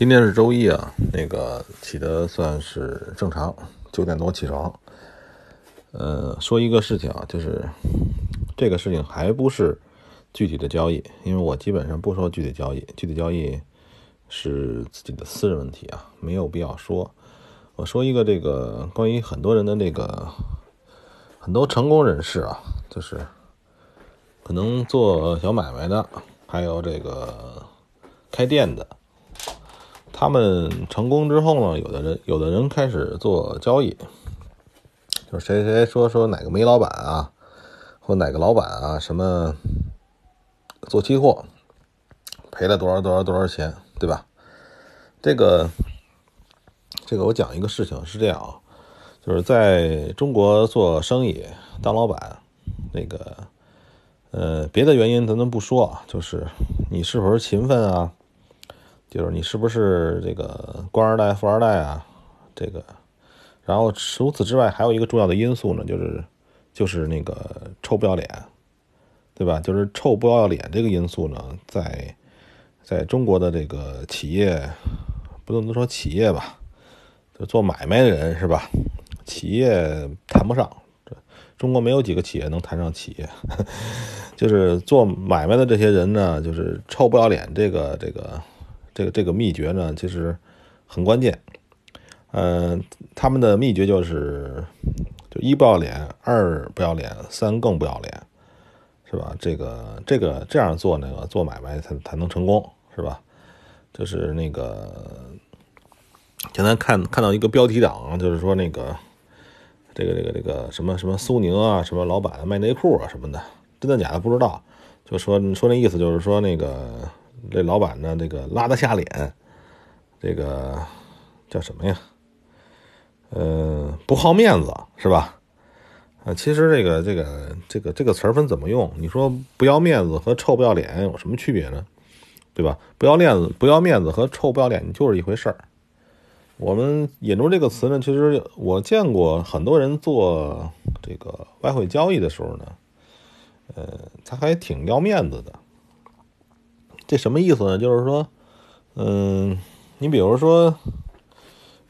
今天是周一啊，那个起的算是正常，九点多起床。呃，说一个事情啊，就是这个事情还不是具体的交易，因为我基本上不说具体交易，具体交易是自己的私人问题啊，没有必要说。我说一个这个关于很多人的那个很多成功人士啊，就是可能做小买卖的，还有这个开店的。他们成功之后呢，有的人有的人开始做交易，就是谁谁说说哪个煤老板啊，或哪个老板啊，什么做期货赔了多少多少多少钱，对吧？这个这个我讲一个事情是这样啊，就是在中国做生意当老板，那个呃别的原因咱们不说啊，就是你是否是勤奋啊？就是你是不是这个官二代、富二代啊？这个，然后除此之外，还有一个重要的因素呢，就是就是那个臭不要脸，对吧？就是臭不要脸这个因素呢，在在中国的这个企业，不能说企业吧，就做买卖的人是吧？企业谈不上，中国没有几个企业能谈上企业，就是做买卖的这些人呢，就是臭不要脸，这个这个。这个这个秘诀呢，其实很关键。嗯，他们的秘诀就是，就一不要脸，二不要脸，三更不要脸，是吧？这个这个这样做那个做买卖才才能成功，是吧？就是那个，现在看看到一个标题党，就是说那个这个这个这个什么什么苏宁啊，什么老板卖内裤啊什么的，真的假的不知道，就说说那意思就是说那个。这老板呢，这个拉得下脸，这个叫什么呀？呃，不好面子是吧？啊，其实这个这个这个这个词儿分怎么用？你说不要面子和臭不要脸有什么区别呢？对吧？不要面子，不要面子和臭不要脸就是一回事儿。我们引入这个词呢，其实我见过很多人做这个外汇交易的时候呢，呃，他还挺要面子的。这什么意思呢？就是说，嗯，你比如说，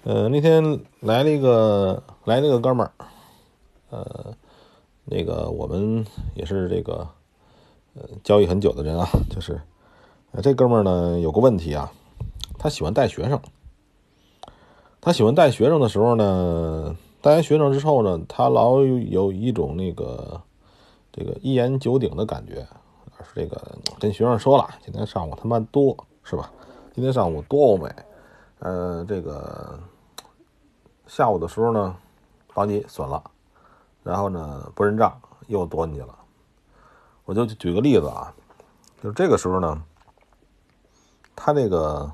呃，那天来了一个来了个哥们儿，呃，那个我们也是这个呃交易很久的人啊，就是，这哥们儿呢有个问题啊，他喜欢带学生，他喜欢带学生的时候呢，带完学生之后呢，他老有一种那个这个一言九鼎的感觉。是这个跟学生说了，今天上午他妈多是吧？今天上午多欧美，呃，这个下午的时候呢，把你损了，然后呢不认账又多你了。我就举个例子啊，就这个时候呢，他这个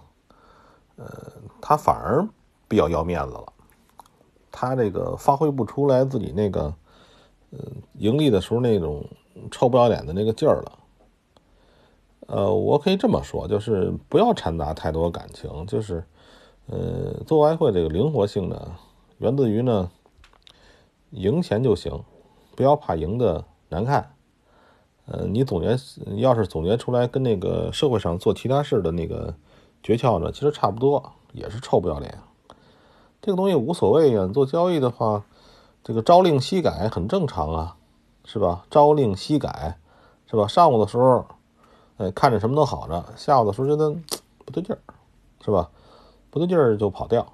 呃，他反而比较要面子了，他这个发挥不出来自己那个呃盈利的时候那种臭不要脸的那个劲儿了。呃，我可以这么说，就是不要掺杂太多感情，就是，呃，做外汇这个灵活性呢，源自于呢，赢钱就行，不要怕赢的难看。呃，你总结要是总结出来跟那个社会上做其他事的那个诀窍呢，其实差不多，也是臭不要脸。这个东西无所谓呀，做交易的话，这个朝令夕改很正常啊，是吧？朝令夕改，是吧？上午的时候。哎，看着什么都好着，下午的时候觉得不对劲儿，是吧？不对劲儿就跑掉，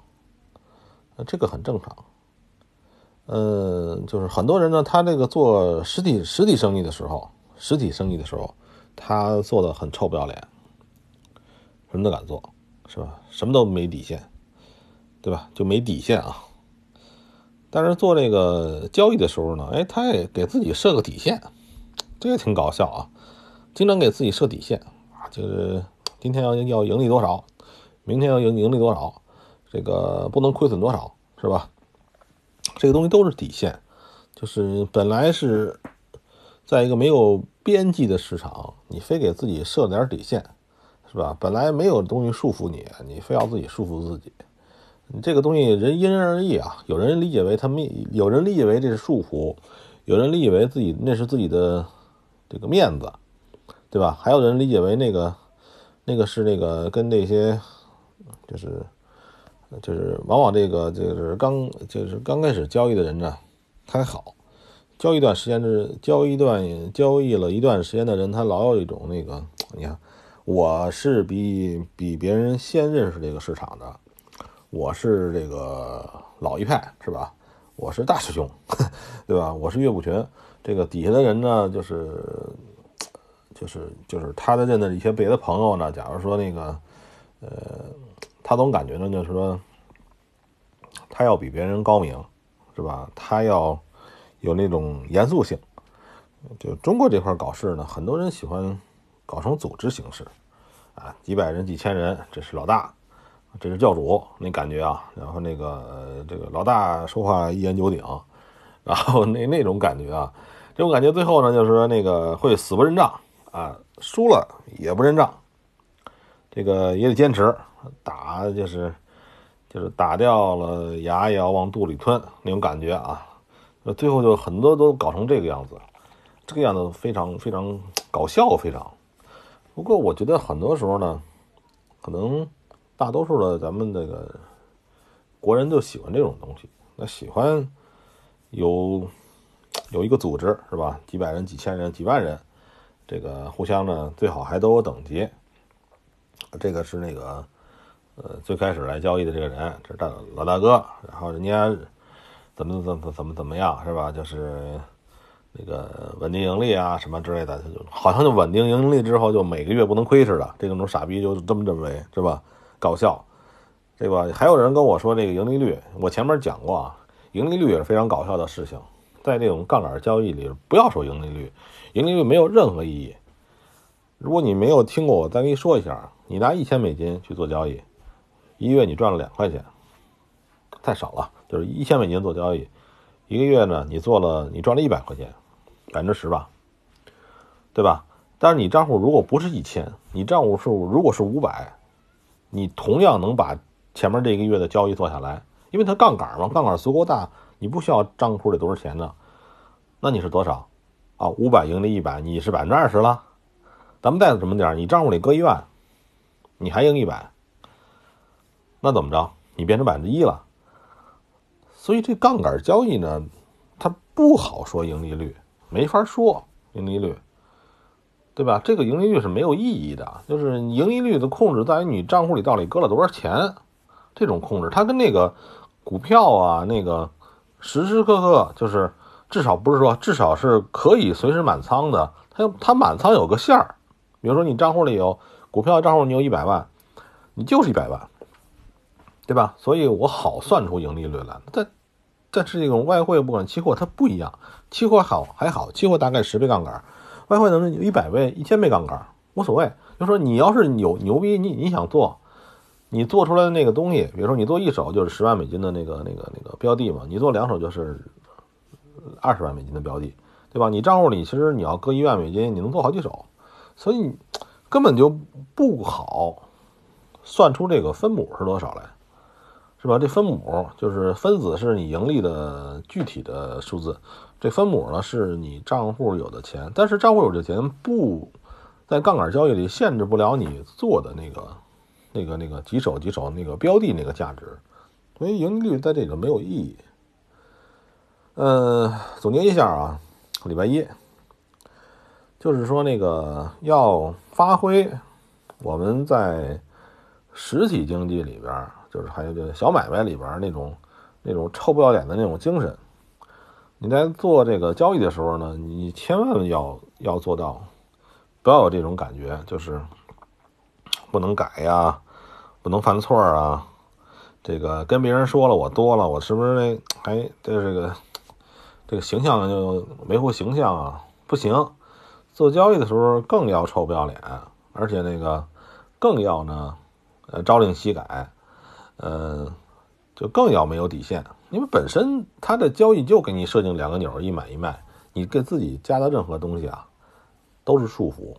这个很正常。嗯，就是很多人呢，他这个做实体实体生意的时候，实体生意的时候，他做的很臭不要脸，什么都敢做，是吧？什么都没底线，对吧？就没底线啊。但是做这个交易的时候呢，哎，他也给自己设个底线，这也挺搞笑啊。经常给自己设底线啊，就是今天要要盈利多少，明天要盈盈利多少，这个不能亏损多少，是吧？这个东西都是底线，就是本来是在一个没有边际的市场，你非给自己设点底线，是吧？本来没有东西束缚你，你非要自己束缚自己，你这个东西人因人而异啊。有人理解为他们，有人理解为这是束缚，有人理解为自己那是自己的这个面子。对吧？还有人理解为那个，那个是那个跟那些就是就是往往这个就是刚就是刚开始交易的人呢，他还好，交易一段时间是交易一段交易了一段时间的人，他老有一种那个，你看，我是比比别人先认识这个市场的，我是这个老一派，是吧？我是大师兄，对吧？我是岳不群。这个底下的人呢，就是，就是就是他的认的一些别的朋友呢。假如说那个，呃，他总感觉呢，就是说，他要比别人高明，是吧？他要有那种严肃性。就中国这块搞事呢，很多人喜欢搞成组织形式，啊，几百人、几千人，这是老大。这是教主那感觉啊，然后那个这个老大说话一言九鼎，然后那那种感觉啊，这种感觉最后呢就是说那个会死不认账啊，输了也不认账，这个也得坚持打，就是就是打掉了牙也要往肚里吞那种感觉啊，最后就很多都搞成这个样子，这个样子非常非常搞笑，非常。不过我觉得很多时候呢，可能。大多数的咱们这个国人就喜欢这种东西，那喜欢有有一个组织是吧？几百人、几千人、几万人，这个互相呢最好还都有等级。这个是那个呃最开始来交易的这个人，这大老大哥，然后人家怎么怎么怎么怎么样是吧？就是那个稳定盈利啊什么之类的，就好像就稳定盈利之后就每个月不能亏似的，这种傻逼就这么认为是吧？搞笑，对吧？还有人跟我说这个盈利率，我前面讲过啊，盈利率也是非常搞笑的事情。在这种杠杆交易里，不要说盈利率，盈利率没有任何意义。如果你没有听过，我再跟你说一下：你拿一千美金去做交易，一个月你赚了两块钱，太少了。就是一千美金做交易，一个月呢，你做了你赚了一百块钱，百分之十吧，对吧？但是你账户如果不是一千，你账户数如果是五百。你同样能把前面这一个月的交易做下来，因为它杠杆嘛，杠杆足够大，你不需要账户里多少钱呢？那你是多少？啊，五百盈利一百，你是百分之二十了。咱们再怎么点，你账户里搁一万，你还赢一百，那怎么着？你变成百分之一了。所以这杠杆交易呢，它不好说盈利率，没法说盈利率。对吧？这个盈利率是没有意义的，就是盈利率的控制在于你账户里到底搁了多少钱，这种控制它跟那个股票啊，那个时时刻刻就是至少不是说至少是可以随时满仓的，它它满仓有个线儿，比如说你账户里有股票账户你有一百万，你就是一百万，对吧？所以我好算出盈利率来。但但是这种外汇不管期货它不一样，期货好还好，期货大概十倍杠杆。外汇能有一百倍、一千倍杠杆无所谓。就说你要是有牛逼，你你想做，你做出来的那个东西，比如说你做一手就是十万美金的那个那个那个标的嘛，你做两手就是二十万美金的标的，对吧？你账户里其实你要搁一万美金，你能做好几手，所以根本就不好算出这个分母是多少来，是吧？这分母就是分子是你盈利的具体的数字。这分母呢是你账户有的钱，但是账户有的钱不在杠杆交易里限制不了你做的那个、那个、那个几手几手那个标的那个价值，所以盈利率在这个没有意义。嗯，总结一下啊，礼拜一就是说那个要发挥我们在实体经济里边，就是还有这个小买卖里边那种那种臭不要脸的那种精神。你在做这个交易的时候呢，你千万要要做到，不要有这种感觉，就是不能改呀，不能犯错啊。这个跟别人说了我多了，我是不是那还这这个这个形象就维护形象啊？不行，做交易的时候更要臭不要脸，而且那个更要呢，呃，朝令夕改，呃，就更要没有底线。因为本身它的交易就给你设定两个钮，一买一卖，你给自己加的任何东西啊，都是束缚。